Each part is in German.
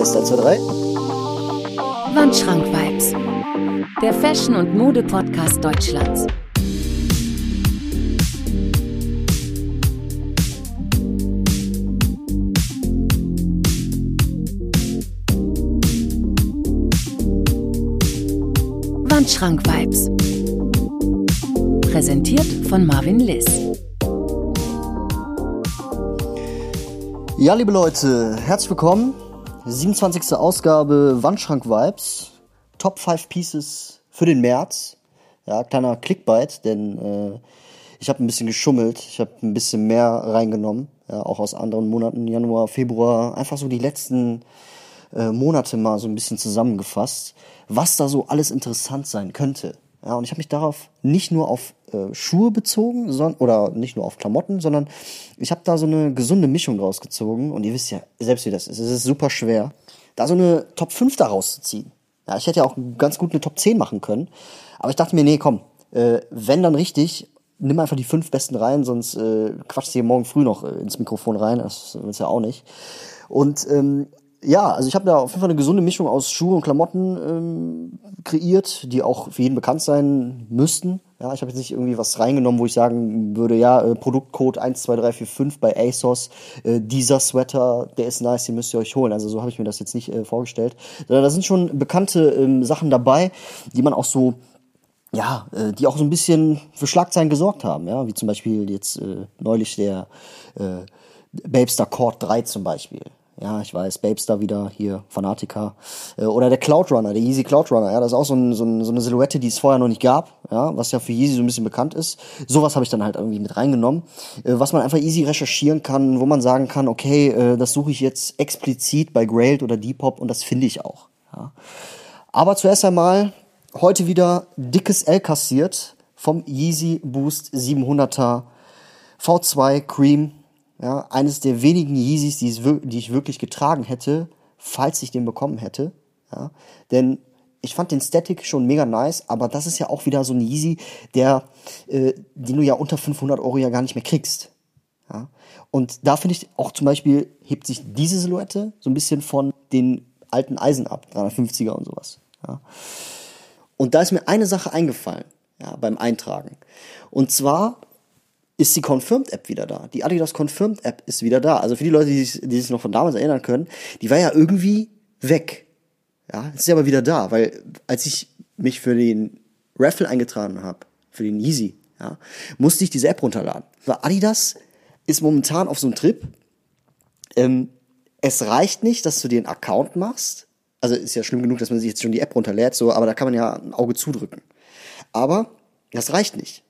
Test 1, 2, 3. Wandschrank Vibes, der Fashion- und Mode-Podcast Deutschlands. Wandschrank Vibes. Präsentiert von Marvin Liss. Ja, liebe Leute, herzlich willkommen. 27. Ausgabe Wandschrank Vibes. Top 5 Pieces für den März. Ja, kleiner Clickbait, denn äh, ich habe ein bisschen geschummelt. Ich habe ein bisschen mehr reingenommen. Ja, auch aus anderen Monaten, Januar, Februar. Einfach so die letzten äh, Monate mal so ein bisschen zusammengefasst, was da so alles interessant sein könnte. Ja, und ich habe mich darauf nicht nur auf äh, Schuhe bezogen, sondern, oder nicht nur auf Klamotten, sondern ich habe da so eine gesunde Mischung draus gezogen. Und ihr wisst ja selbst, wie das ist. Es ist super schwer, da so eine Top 5 daraus zu ziehen. Ja, ich hätte ja auch ganz gut eine Top 10 machen können. Aber ich dachte mir, nee, komm, äh, wenn dann richtig, nimm einfach die fünf besten rein, sonst äh, quatschst du hier morgen früh noch äh, ins Mikrofon rein. Das willst du ja auch nicht. Und ähm, ja, also ich habe da auf jeden Fall eine gesunde Mischung aus Schuhe und Klamotten ähm, kreiert, die auch für jeden bekannt sein müssten. Ja, ich habe jetzt nicht irgendwie was reingenommen, wo ich sagen würde, ja, äh, Produktcode 12345 bei ASOS, äh, dieser Sweater, der ist nice, den müsst ihr euch holen. Also so habe ich mir das jetzt nicht äh, vorgestellt. Da sind schon bekannte ähm, Sachen dabei, die man auch so ja, äh, die auch so ein bisschen für Schlagzeilen gesorgt haben, ja, wie zum Beispiel jetzt äh, neulich der äh, Babestar Cord 3 zum Beispiel. Ja, ich weiß, Babestar wieder hier, Fanatiker. Äh, oder der Cloud Runner, der Yeezy Cloud Runner. Ja, das ist auch so, ein, so, ein, so eine Silhouette, die es vorher noch nicht gab. Ja, was ja für Yeezy so ein bisschen bekannt ist. Sowas habe ich dann halt irgendwie mit reingenommen. Äh, was man einfach easy recherchieren kann, wo man sagen kann, okay, äh, das suche ich jetzt explizit bei Grailed oder Depop und das finde ich auch. Ja. Aber zuerst einmal heute wieder dickes L kassiert vom Yeezy Boost 700er V2 Cream ja, eines der wenigen Yeezys, die, es, die ich wirklich getragen hätte, falls ich den bekommen hätte. Ja, denn ich fand den Static schon mega nice, aber das ist ja auch wieder so ein Yeezy, der, äh, den du ja unter 500 Euro ja gar nicht mehr kriegst. Ja? Und da finde ich auch zum Beispiel, hebt sich diese Silhouette so ein bisschen von den alten Eisen ab, 350er und sowas. Ja? Und da ist mir eine Sache eingefallen, ja, beim Eintragen. Und zwar ist die Confirmed-App wieder da. Die Adidas Confirmed-App ist wieder da. Also für die Leute, die sich, die sich noch von damals erinnern können, die war ja irgendwie weg. Ja, ist ja aber wieder da, weil als ich mich für den Raffle eingetragen habe, für den Yeezy, ja, musste ich diese App runterladen. Weil Adidas ist momentan auf so einem Trip. Ähm, es reicht nicht, dass du dir einen Account machst. Also ist ja schlimm genug, dass man sich jetzt schon die App runterlädt, so, aber da kann man ja ein Auge zudrücken. Aber das reicht nicht.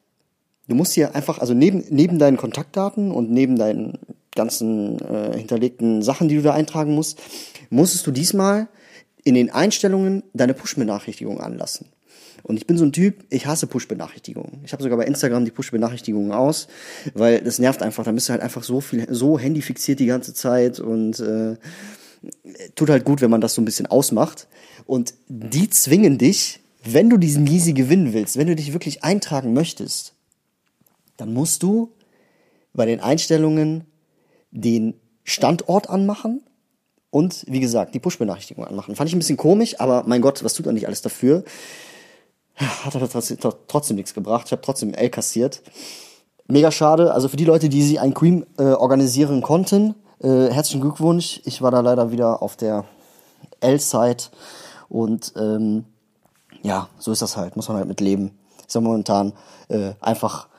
Du musst hier einfach, also neben, neben deinen Kontaktdaten und neben deinen ganzen äh, hinterlegten Sachen, die du da eintragen musst, musstest du diesmal in den Einstellungen deine Push-Benachrichtigungen anlassen. Und ich bin so ein Typ, ich hasse Push-Benachrichtigungen. Ich habe sogar bei Instagram die Push-Benachrichtigungen aus, weil das nervt einfach. Da bist du halt einfach so viel, so handyfixiert die ganze Zeit und äh, tut halt gut, wenn man das so ein bisschen ausmacht. Und die zwingen dich, wenn du diesen Yeezy gewinnen willst, wenn du dich wirklich eintragen möchtest, dann musst du bei den Einstellungen den Standort anmachen und wie gesagt, die Push-Benachrichtigung anmachen. Fand ich ein bisschen komisch, aber mein Gott, was tut er nicht alles dafür? Hat aber trotzdem, nichts gebracht. Ich habe trotzdem L kassiert. Mega schade. Also für die Leute, die sich ein Cream äh, organisieren konnten, äh, herzlichen Glückwunsch. Ich war da leider wieder auf der L-Side und ähm, ja, so ist das halt. Muss man halt mit leben. Ist ja momentan äh, einfach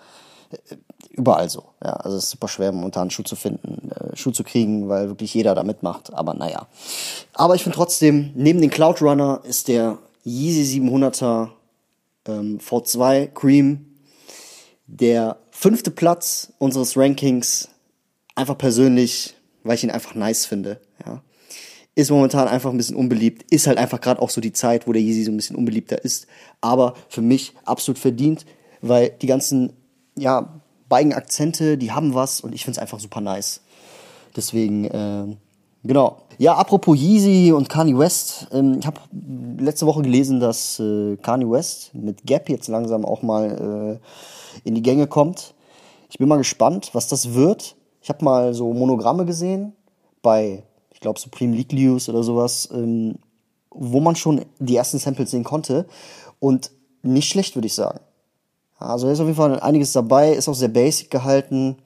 überall so. Ja, also es ist super schwer momentan Schuh zu finden, äh, Schuh zu kriegen, weil wirklich jeder da mitmacht. Aber naja. Aber ich finde trotzdem, neben den Cloud Runner ist der Yeezy 700er ähm, V2 Cream der fünfte Platz unseres Rankings. Einfach persönlich, weil ich ihn einfach nice finde. Ja. Ist momentan einfach ein bisschen unbeliebt. Ist halt einfach gerade auch so die Zeit, wo der Yeezy so ein bisschen unbeliebter ist. Aber für mich absolut verdient, weil die ganzen ja, beiden Akzente, die haben was und ich finde es einfach super nice. Deswegen, äh, genau. Ja, apropos Yeezy und Kanye West. Ähm, ich habe letzte Woche gelesen, dass äh, Kanye West mit Gap jetzt langsam auch mal äh, in die Gänge kommt. Ich bin mal gespannt, was das wird. Ich habe mal so Monogramme gesehen bei, ich glaube Supreme Liglius oder sowas, ähm, wo man schon die ersten Samples sehen konnte. Und nicht schlecht, würde ich sagen. Also da ist auf jeden Fall einiges dabei, ist auch sehr basic gehalten.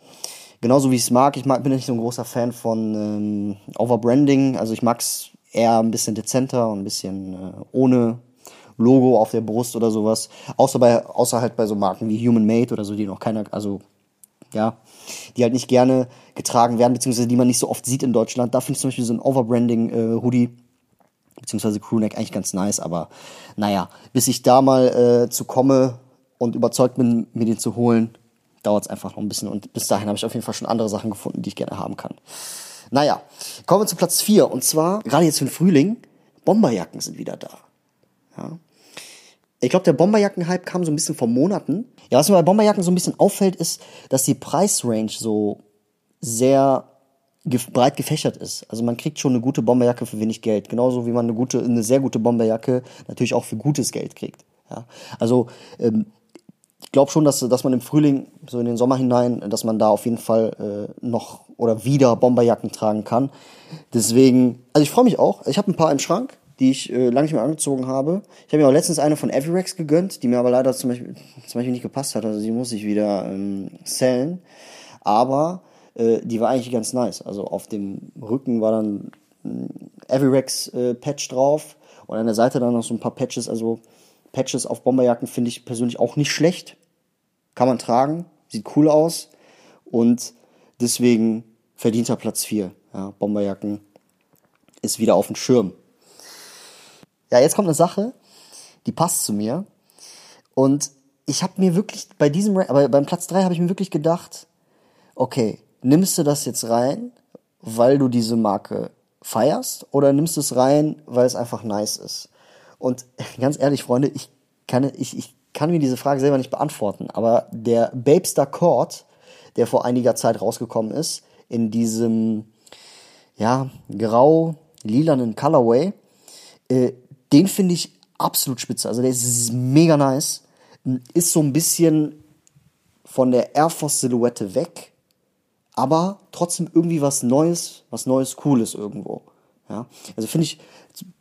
Genauso wie ich es mag. Ich mag, bin nicht so ein großer Fan von ähm, Overbranding. Also ich mag es eher ein bisschen dezenter und ein bisschen äh, ohne Logo auf der Brust oder sowas. Außer bei, außer halt bei so Marken wie Human Made oder so, die noch keiner, also ja, die halt nicht gerne getragen werden, beziehungsweise die man nicht so oft sieht in Deutschland. Da finde ich zum Beispiel so ein Overbranding-Hoodie, äh, beziehungsweise Crewneck eigentlich ganz nice, aber naja, bis ich da mal äh, zu komme und überzeugt bin, mir den zu holen, dauert es einfach noch ein bisschen und bis dahin habe ich auf jeden Fall schon andere Sachen gefunden, die ich gerne haben kann. Naja, kommen wir zu Platz 4 und zwar, gerade jetzt für den Frühling, Bomberjacken sind wieder da. Ja. Ich glaube, der Bomberjacken-Hype kam so ein bisschen vor Monaten. Ja, was mir bei Bomberjacken so ein bisschen auffällt, ist, dass die Preisrange so sehr gef breit gefächert ist. Also man kriegt schon eine gute Bomberjacke für wenig Geld. Genauso wie man eine gute, eine sehr gute Bomberjacke natürlich auch für gutes Geld kriegt. Ja. Also ähm, glaube schon, dass, dass man im Frühling, so in den Sommer hinein, dass man da auf jeden Fall äh, noch oder wieder Bomberjacken tragen kann. Deswegen, also ich freue mich auch. Ich habe ein paar im Schrank die ich äh, lange nicht mehr angezogen habe. Ich habe mir auch letztens eine von Avirex gegönnt, die mir aber leider zum Beispiel, zum Beispiel nicht gepasst hat. Also die muss ich wieder ähm, sellen. Aber äh, die war eigentlich ganz nice. Also auf dem Rücken war dann ein Avirex äh, Patch drauf und an der Seite dann noch so ein paar Patches. Also Patches auf Bomberjacken finde ich persönlich auch nicht schlecht. Kann man tragen, sieht cool aus und deswegen verdienter Platz 4. Ja, Bomberjacken ist wieder auf dem Schirm. Ja, jetzt kommt eine Sache, die passt zu mir. Und ich habe mir wirklich bei diesem, aber beim Platz 3 habe ich mir wirklich gedacht, okay, nimmst du das jetzt rein, weil du diese Marke feierst oder nimmst du es rein, weil es einfach nice ist? Und ganz ehrlich, Freunde, ich kann, ich, ich kann mir diese Frage selber nicht beantworten, aber der Babestar Cord, der vor einiger Zeit rausgekommen ist, in diesem, ja, grau-lilanen Colorway, äh, den finde ich absolut spitze. Also der ist mega nice. Ist so ein bisschen von der Air Force Silhouette weg, aber trotzdem irgendwie was Neues, was Neues, Cooles irgendwo. Ja, also finde ich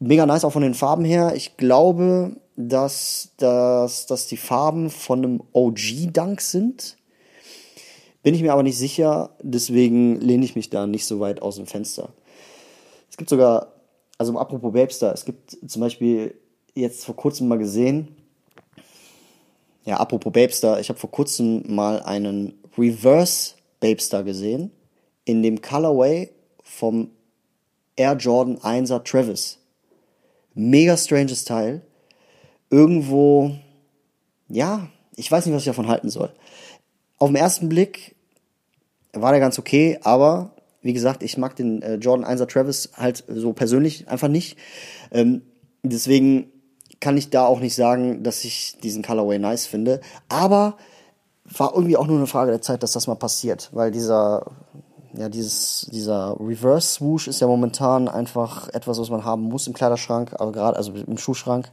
mega nice auch von den Farben her. Ich glaube, dass, dass, dass die Farben von einem OG-Dunk sind. Bin ich mir aber nicht sicher, deswegen lehne ich mich da nicht so weit aus dem Fenster. Es gibt sogar also apropos Babester, es gibt zum Beispiel jetzt vor kurzem mal gesehen, ja, apropos Babester, ich habe vor kurzem mal einen Reverse Babester gesehen, in dem Colorway vom Air Jordan 1er Travis. Mega stranges Teil. Irgendwo, ja, ich weiß nicht, was ich davon halten soll. Auf den ersten Blick war der ganz okay, aber wie gesagt, ich mag den äh, Jordan 1er Travis halt so persönlich einfach nicht. Ähm, deswegen kann ich da auch nicht sagen, dass ich diesen Colorway nice finde. Aber war irgendwie auch nur eine Frage der Zeit, dass das mal passiert, weil dieser ja, dieses, dieser Reverse Swoosh ist ja momentan einfach etwas, was man haben muss im Kleiderschrank, aber gerade, also im Schuhschrank.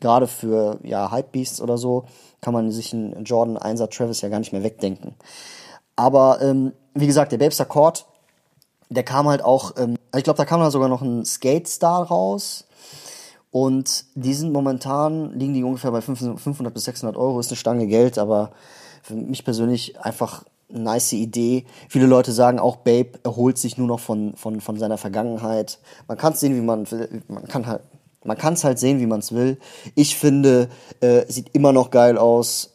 Gerade für, ja, Hypebeasts oder so, kann man sich einen Jordan 1er Travis ja gar nicht mehr wegdenken. Aber, ähm, wie gesagt, der Babester Court der kam halt auch, ähm, ich glaube, da kam da sogar noch ein Skate Star raus. Und die sind momentan, liegen die ungefähr bei 500 bis 600 Euro, ist eine Stange Geld, aber für mich persönlich einfach eine nice Idee. Viele Leute sagen auch, Babe erholt sich nur noch von, von, von seiner Vergangenheit. Man kann es sehen, wie man will. Man kann halt, man kann es halt sehen, wie man es will. Ich finde, äh, sieht immer noch geil aus.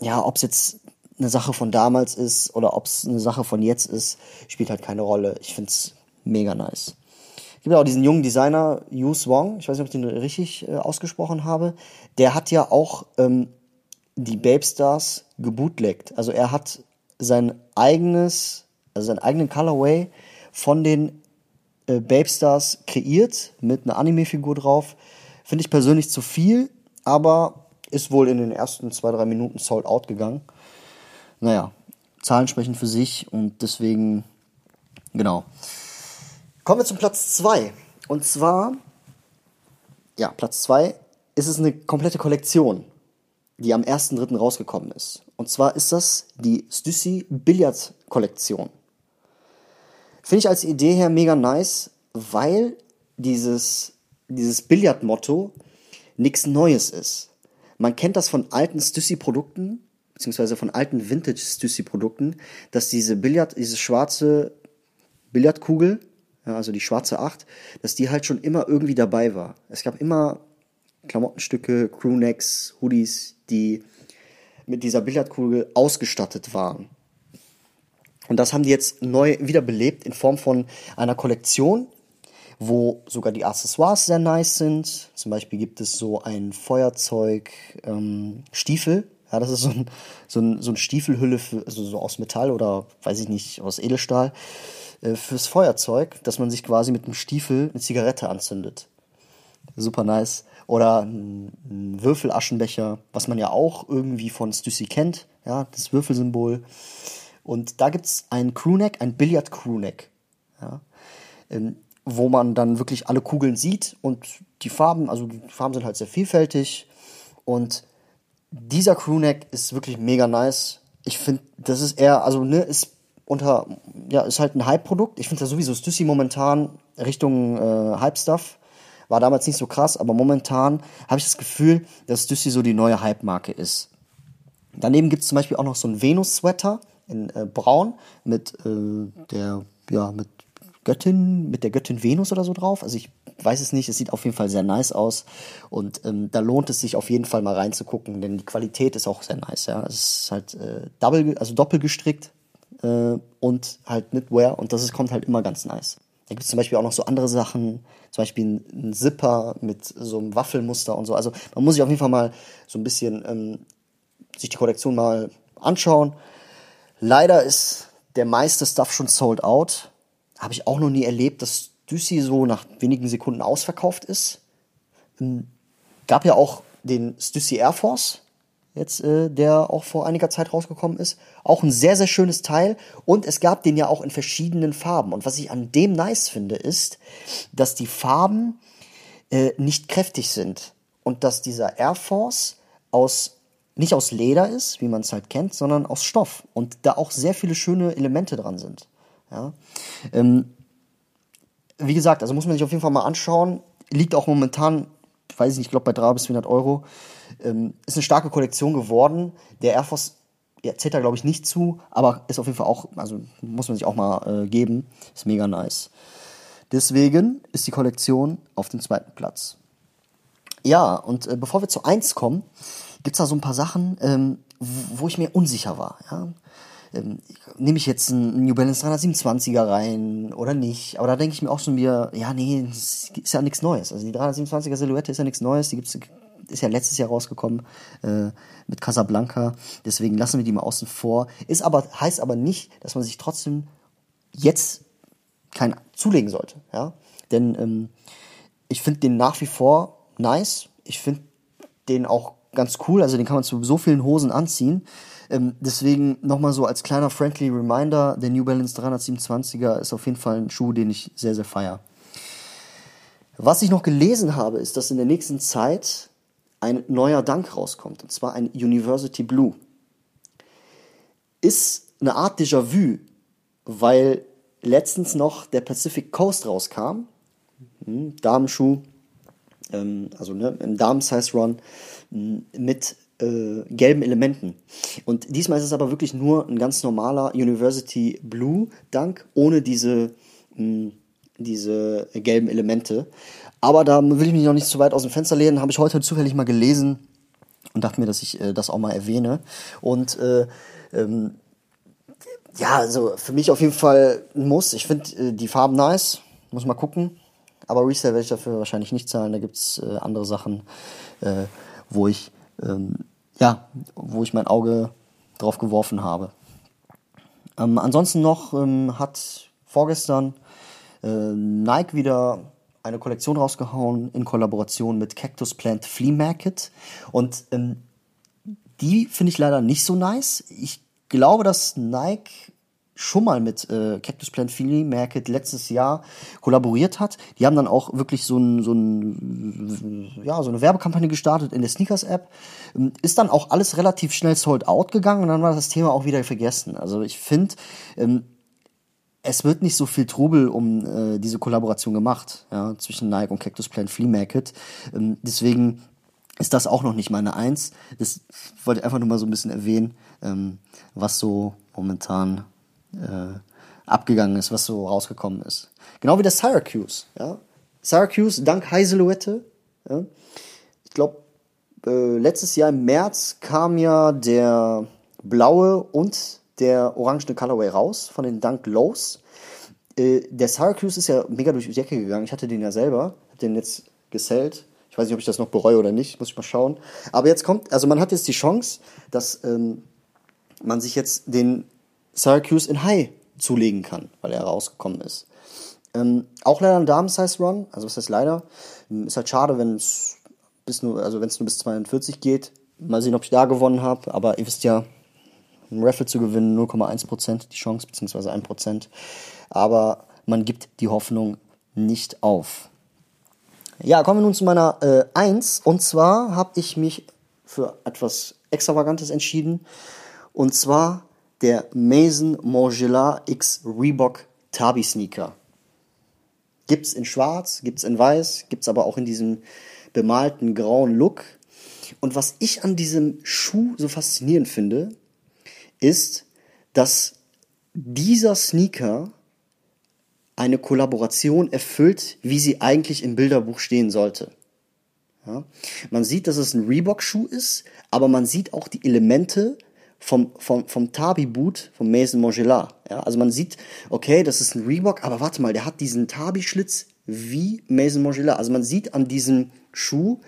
Ja, ob es jetzt eine Sache von damals ist oder ob es eine Sache von jetzt ist, spielt halt keine Rolle. Ich finde es mega nice. Es gibt auch diesen jungen Designer, Yu Swong, ich weiß nicht, ob ich den richtig äh, ausgesprochen habe, der hat ja auch ähm, die Babe Stars gebootlegt. Also er hat sein eigenes, also seinen eigenen Colorway von den äh, Babe Stars kreiert mit einer Anime-Figur drauf. Finde ich persönlich zu viel, aber ist wohl in den ersten zwei, drei Minuten sold out gegangen naja, Zahlen sprechen für sich und deswegen, genau. Kommen wir zum Platz 2. Und zwar, ja, Platz 2 ist es eine komplette Kollektion, die am 1.3. rausgekommen ist. Und zwar ist das die Stussy Billard Kollektion. Finde ich als Idee her mega nice, weil dieses, dieses Billardmotto nichts Neues ist. Man kennt das von alten Stüssi-Produkten, beziehungsweise von alten Vintage-Stüssi-Produkten, dass diese Billard, diese schwarze Billardkugel, ja, also die schwarze Acht, dass die halt schon immer irgendwie dabei war. Es gab immer Klamottenstücke, Crewnecks, Hoodies, die mit dieser Billardkugel ausgestattet waren. Und das haben die jetzt neu wiederbelebt in Form von einer Kollektion, wo sogar die Accessoires sehr nice sind. Zum Beispiel gibt es so ein Feuerzeug-Stiefel. Ähm, ja, das ist so ein, so ein, so ein Stiefelhülle, für, also so aus Metall oder weiß ich nicht, aus Edelstahl äh, fürs Feuerzeug, dass man sich quasi mit einem Stiefel eine Zigarette anzündet. Super nice. Oder ein, Würfelaschenbecher, was man ja auch irgendwie von Stussy kennt, ja, das Würfelsymbol. Und da gibt's ein Crewneck, ein Billard-Crewneck. Ja. Ähm, wo man dann wirklich alle Kugeln sieht und die Farben, also die Farben sind halt sehr vielfältig und dieser Crewneck ist wirklich mega nice. Ich finde, das ist eher, also ne, ist unter, ja, ist halt ein Hype-Produkt. Ich finde das sowieso Stussy momentan Richtung äh, Hype-Stuff. War damals nicht so krass, aber momentan habe ich das Gefühl, dass Stussy so die neue Hype-Marke ist. Daneben gibt es zum Beispiel auch noch so einen Venus-Sweater in äh, Braun mit äh, der, ja, mit Göttin, mit der Göttin Venus oder so drauf. Also ich weiß es nicht, es sieht auf jeden Fall sehr nice aus. Und ähm, da lohnt es sich auf jeden Fall mal reinzugucken, denn die Qualität ist auch sehr nice, ja. Es ist halt äh, double, also doppelt gestrickt äh, und halt Knitwear und das ist, kommt halt immer ganz nice. Da gibt es zum Beispiel auch noch so andere Sachen, zum Beispiel ein, ein Zipper mit so einem Waffelmuster und so. Also man muss sich auf jeden Fall mal so ein bisschen ähm, sich die Kollektion mal anschauen. Leider ist der meiste Stuff schon sold out. Habe ich auch noch nie erlebt, dass Düssi so nach wenigen Sekunden ausverkauft ist. Ähm, gab ja auch den Stussy Air Force, jetzt, äh, der auch vor einiger Zeit rausgekommen ist. Auch ein sehr, sehr schönes Teil. Und es gab den ja auch in verschiedenen Farben. Und was ich an dem nice finde, ist, dass die Farben äh, nicht kräftig sind. Und dass dieser Air Force aus nicht aus Leder ist, wie man es halt kennt, sondern aus Stoff. Und da auch sehr viele schöne Elemente dran sind. Ja. Ähm, wie gesagt, also muss man sich auf jeden Fall mal anschauen. Liegt auch momentan, weiß ich nicht, ich glaube bei 300 bis 400 Euro. Ähm, ist eine starke Kollektion geworden. Der Air Force ja, zählt da glaube ich nicht zu, aber ist auf jeden Fall auch, also muss man sich auch mal äh, geben. Ist mega nice. Deswegen ist die Kollektion auf dem zweiten Platz. Ja, und äh, bevor wir zu 1 kommen, gibt es da so ein paar Sachen, ähm, wo ich mir unsicher war. Ja? Ähm, Nehme ich jetzt einen New Balance 327er rein oder nicht? Aber da denke ich mir auch schon wieder, ja, nee, ist ja nichts Neues. Also die 327er Silhouette ist ja nichts Neues, die gibt's, ist ja letztes Jahr rausgekommen äh, mit Casablanca. Deswegen lassen wir die mal außen vor. Ist aber, heißt aber nicht, dass man sich trotzdem jetzt kein zulegen sollte. Ja? Denn ähm, ich finde den nach wie vor nice. Ich finde den auch ganz cool. Also den kann man zu so vielen Hosen anziehen. Ähm, deswegen nochmal so als kleiner friendly Reminder, der New Balance 327er ist auf jeden Fall ein Schuh, den ich sehr, sehr feier. Was ich noch gelesen habe, ist, dass in der nächsten Zeit ein neuer Dank rauskommt, und zwar ein University Blue. Ist eine Art Déjà-vu, weil letztens noch der Pacific Coast rauskam, hm, Damenschuh, ähm, also ne, im Damen-Size-Run, mit äh, gelben Elementen. Und diesmal ist es aber wirklich nur ein ganz normaler University Blue Dunk ohne diese, mh, diese gelben Elemente. Aber da will ich mich noch nicht zu weit aus dem Fenster lehnen, habe ich heute zufällig mal gelesen und dachte mir, dass ich äh, das auch mal erwähne. Und äh, ähm, ja, also für mich auf jeden Fall ein Muss. Ich finde äh, die Farben nice, muss mal gucken. Aber Resale werde ich dafür wahrscheinlich nicht zahlen. Da gibt's äh, andere Sachen, äh, wo ich ähm, ja, wo ich mein Auge drauf geworfen habe. Ähm, ansonsten noch ähm, hat vorgestern äh, Nike wieder eine Kollektion rausgehauen in Kollaboration mit Cactus Plant Flea Market und ähm, die finde ich leider nicht so nice. Ich glaube, dass Nike schon mal mit äh, Cactus Plant Flea Market letztes Jahr kollaboriert hat. Die haben dann auch wirklich so, ein, so, ein, ja, so eine Werbekampagne gestartet in der Sneakers-App. Ähm, ist dann auch alles relativ schnell sold out gegangen und dann war das Thema auch wieder vergessen. Also ich finde, ähm, es wird nicht so viel Trubel um äh, diese Kollaboration gemacht, ja, zwischen Nike und Cactus Plant Flea Market. Ähm, deswegen ist das auch noch nicht meine Eins. Das wollte ich einfach nur mal so ein bisschen erwähnen, ähm, was so momentan äh, abgegangen ist, was so rausgekommen ist. Genau wie der Syracuse, ja. Syracuse dank High Silhouette, ja. Ich glaube, äh, letztes Jahr im März kam ja der blaue und der orangene Colorway raus von den Dunk Lows. Äh, der Syracuse ist ja mega durch die Decke gegangen. Ich hatte den ja selber, hab den jetzt gesellt. Ich weiß nicht, ob ich das noch bereue oder nicht, muss ich mal schauen. Aber jetzt kommt, also man hat jetzt die Chance, dass ähm, man sich jetzt den Syracuse in High zulegen kann, weil er rausgekommen ist. Ähm, auch leider ein Damen-Size-Run, also was heißt leider? Ist halt schade, wenn es bis nur, also wenn es nur bis 42 geht. Mal sehen, ob ich da gewonnen habe, aber ihr wisst ja, ein Raffle zu gewinnen, 0,1% die Chance, beziehungsweise 1%. Aber man gibt die Hoffnung nicht auf. Ja, kommen wir nun zu meiner äh, 1. Und zwar habe ich mich für etwas Extravagantes entschieden. Und zwar der Mason Morgilla X Reebok Tabi Sneaker. Gibt's in schwarz, gibt's in weiß, gibt's aber auch in diesem bemalten grauen Look. Und was ich an diesem Schuh so faszinierend finde, ist, dass dieser Sneaker eine Kollaboration erfüllt, wie sie eigentlich im Bilderbuch stehen sollte. Ja? Man sieht, dass es ein Reebok-Schuh ist, aber man sieht auch die Elemente vom, vom, vom Tabi-Boot vom Mason Montgelat. Ja? Also man sieht, okay, das ist ein Reebok, aber warte mal, der hat diesen Tabi-Schlitz wie Mason Montgelat. Also man sieht an diesem Schuh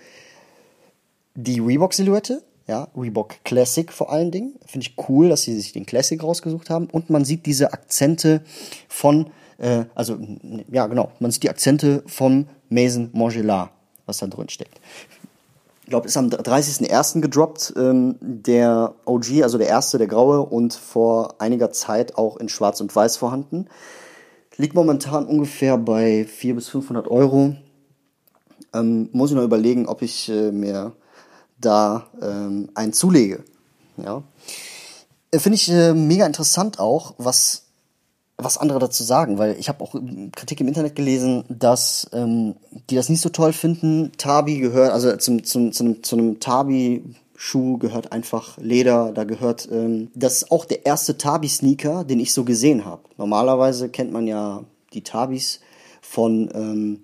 die Reebok-Silhouette, ja, Reebok Classic vor allen Dingen. Finde ich cool, dass sie sich den Classic rausgesucht haben. Und man sieht diese Akzente von, äh, also, ja, genau, man sieht die Akzente von Mason Montgelat, was da drin steckt. Ich glaube, ist am 30.01. gedroppt, ähm, der OG, also der erste, der graue und vor einiger Zeit auch in schwarz und weiß vorhanden. Liegt momentan ungefähr bei 400 bis 500 Euro. Ähm, muss ich noch überlegen, ob ich äh, mir da ähm, einen zulege. Ja. Äh, finde ich äh, mega interessant auch, was, was andere dazu sagen, weil ich habe auch Kritik im Internet gelesen, dass ähm, die das nicht so toll finden. Tabi gehört, also zum, zum, zu einem, zu einem Tabi Schuh gehört einfach Leder, da gehört, ähm, das ist auch der erste Tabi-Sneaker, den ich so gesehen habe. Normalerweise kennt man ja die Tabis von ähm,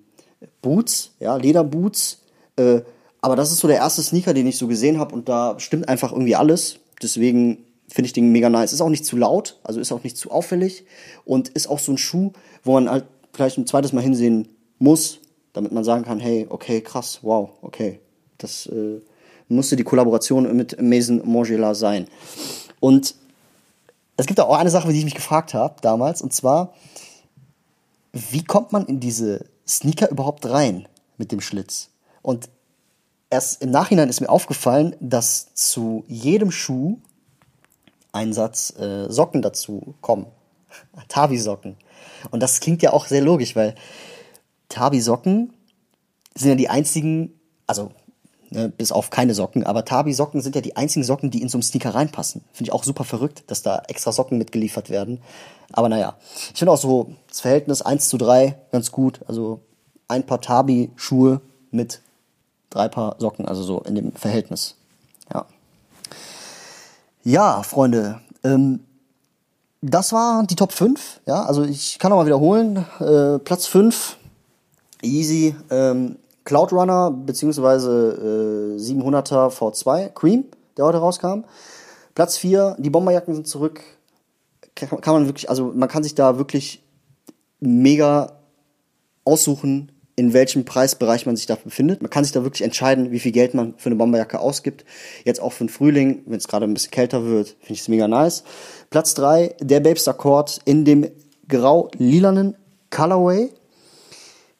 Boots, ja, Lederboots, äh, aber das ist so der erste Sneaker, den ich so gesehen habe und da stimmt einfach irgendwie alles. Deswegen finde ich den mega nice. Ist auch nicht zu laut, also ist auch nicht zu auffällig und ist auch so ein Schuh, wo man halt vielleicht ein zweites Mal hinsehen muss, damit man sagen kann, hey, okay, krass, wow, okay. Das äh, musste die Kollaboration mit Mason Mangela sein. Und es gibt auch eine Sache, die ich mich gefragt habe damals, und zwar, wie kommt man in diese Sneaker überhaupt rein mit dem Schlitz? Und erst im Nachhinein ist mir aufgefallen, dass zu jedem Schuh ein Satz äh, Socken dazu kommen. Tabi-Socken. Und das klingt ja auch sehr logisch, weil Tabi-Socken sind ja die einzigen, also ne, bis auf keine Socken, aber Tabi-Socken sind ja die einzigen Socken, die in so einen Sneaker reinpassen. Finde ich auch super verrückt, dass da extra Socken mitgeliefert werden. Aber naja, ich finde auch so das Verhältnis 1 zu 3 ganz gut. Also ein paar Tabi-Schuhe mit drei Paar Socken, also so in dem Verhältnis. Ja. Freunde, ähm, das war die Top 5. Ja, also ich kann nochmal wiederholen. Äh, Platz 5, Easy, ähm, Cloud Runner, beziehungsweise äh, 700er V2, Cream, der heute rauskam. Platz 4, die Bomberjacken sind zurück. Kann, kann man wirklich, also man kann sich da wirklich mega aussuchen, in welchem Preisbereich man sich da befindet. Man kann sich da wirklich entscheiden, wie viel Geld man für eine Bomberjacke ausgibt. Jetzt auch für den Frühling, wenn es gerade ein bisschen kälter wird, finde ich es mega nice. Platz drei der Babes Accord in dem grau-lilanen Colorway.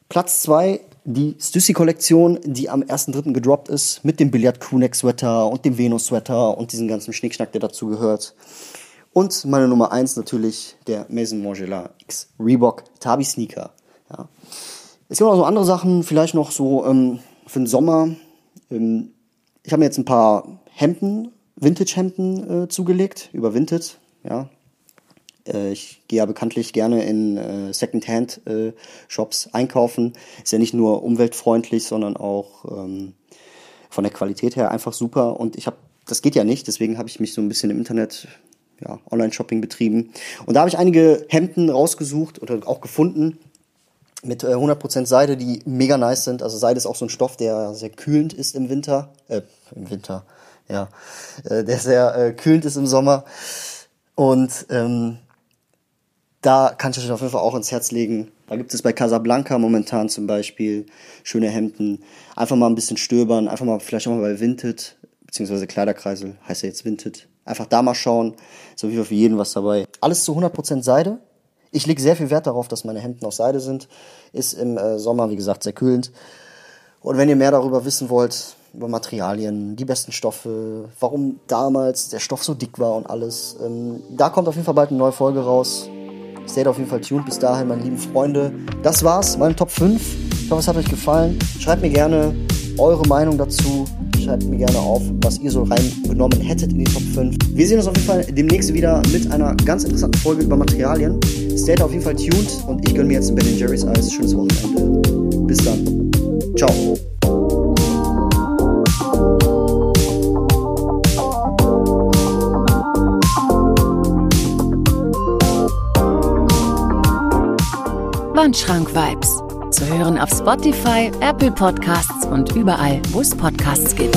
Platz zwei die Stussy-Kollektion, die am 1.3. gedroppt ist, mit dem Billard Crewneck Sweater und dem Venus Sweater und diesem ganzen Schnickschnack, der dazu gehört. Und meine Nummer eins natürlich der Maison Margiela X Reebok Tabi Sneaker. Ja. Es gibt auch so andere Sachen, vielleicht noch so ähm, für den Sommer. Ähm, ich habe mir jetzt ein paar Hemden, Vintage-Hemden äh, zugelegt, über Vinted, ja. Äh, ich gehe ja bekanntlich gerne in äh, Secondhand-Shops äh, einkaufen. Ist ja nicht nur umweltfreundlich, sondern auch ähm, von der Qualität her einfach super. Und ich habe, das geht ja nicht, deswegen habe ich mich so ein bisschen im Internet ja, Online-Shopping betrieben. Und da habe ich einige Hemden rausgesucht oder auch gefunden mit äh, 100% Seide, die mega nice sind. Also Seide ist auch so ein Stoff, der sehr kühlend ist im Winter. Äh, im Winter, ja. Äh, der sehr äh, kühlend ist im Sommer. Und ähm, da kann ich euch auf jeden Fall auch ins Herz legen. Da gibt es bei Casablanca momentan zum Beispiel schöne Hemden. Einfach mal ein bisschen stöbern, einfach mal vielleicht auch mal bei Vinted, beziehungsweise Kleiderkreisel, heißt ja jetzt Vinted. Einfach da mal schauen. Jeden Fall für jeden was dabei. Alles zu 100% Seide. Ich lege sehr viel Wert darauf, dass meine Hemden aus Seide sind. Ist im äh, Sommer, wie gesagt, sehr kühlend. Und wenn ihr mehr darüber wissen wollt, über Materialien, die besten Stoffe, warum damals der Stoff so dick war und alles, ähm, da kommt auf jeden Fall bald eine neue Folge raus. Stayt auf jeden Fall tuned. Bis dahin, meine lieben Freunde. Das war's, meine Top 5. Ich hoffe, es hat euch gefallen. Schreibt mir gerne eure Meinung dazu. Schreibt mir gerne auf, was ihr so reingenommen hättet in die Top 5. Wir sehen uns auf jeden Fall demnächst wieder mit einer ganz interessanten Folge über Materialien. Stay auf jeden Fall tuned und ich gönne mir jetzt ein Ben Jerry's Eis. Schönes Wochenende. Bis dann. Ciao. Wandschrank-Vibes. Zu hören auf Spotify, Apple Podcasts und überall, wo es Podcasts gibt.